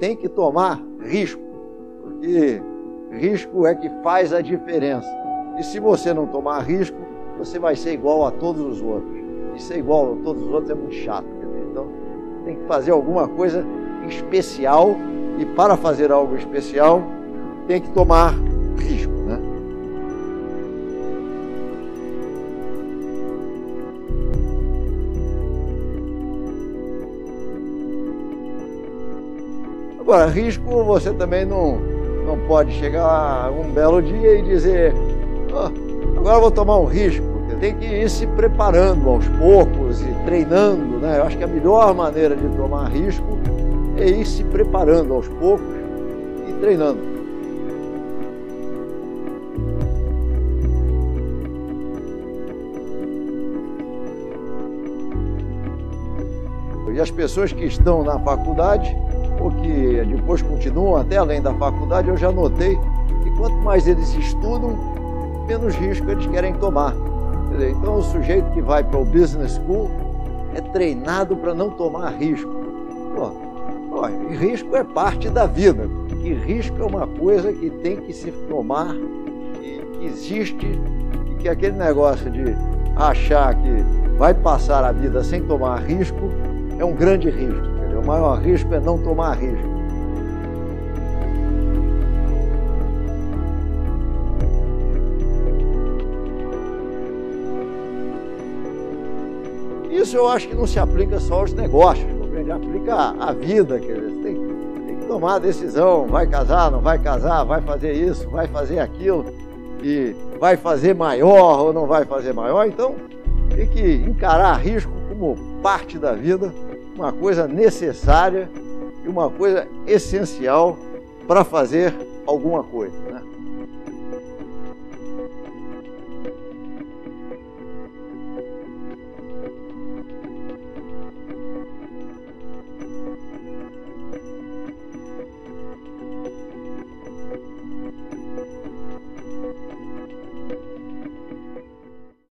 tem que tomar risco, porque risco é que faz a diferença. E se você não tomar risco, você vai ser igual a todos os outros. E ser igual a todos os outros é muito chato. Então, tem que fazer alguma coisa especial e para fazer algo especial, tem que tomar risco. Agora, risco você também não, não pode chegar um belo dia e dizer oh, agora vou tomar um risco. Tem que ir se preparando aos poucos e treinando. Né? Eu acho que a melhor maneira de tomar risco é ir se preparando aos poucos e treinando. E as pessoas que estão na faculdade, ou que depois continuam até além da faculdade, eu já notei que quanto mais eles estudam, menos risco eles querem tomar. Então o sujeito que vai para o business school é treinado para não tomar risco. Pô, e risco é parte da vida. E risco é uma coisa que tem que se tomar, que, que existe, e que aquele negócio de achar que vai passar a vida sem tomar risco é um grande risco. Entendeu? O maior risco é não tomar risco. Isso eu acho que não se aplica só aos negócios ele aplica a vida, quer dizer, tem, tem que tomar a decisão, vai casar, não vai casar, vai fazer isso, vai fazer aquilo, e vai fazer maior ou não vai fazer maior, então tem que encarar risco como parte da vida, uma coisa necessária e uma coisa essencial para fazer alguma coisa. Né?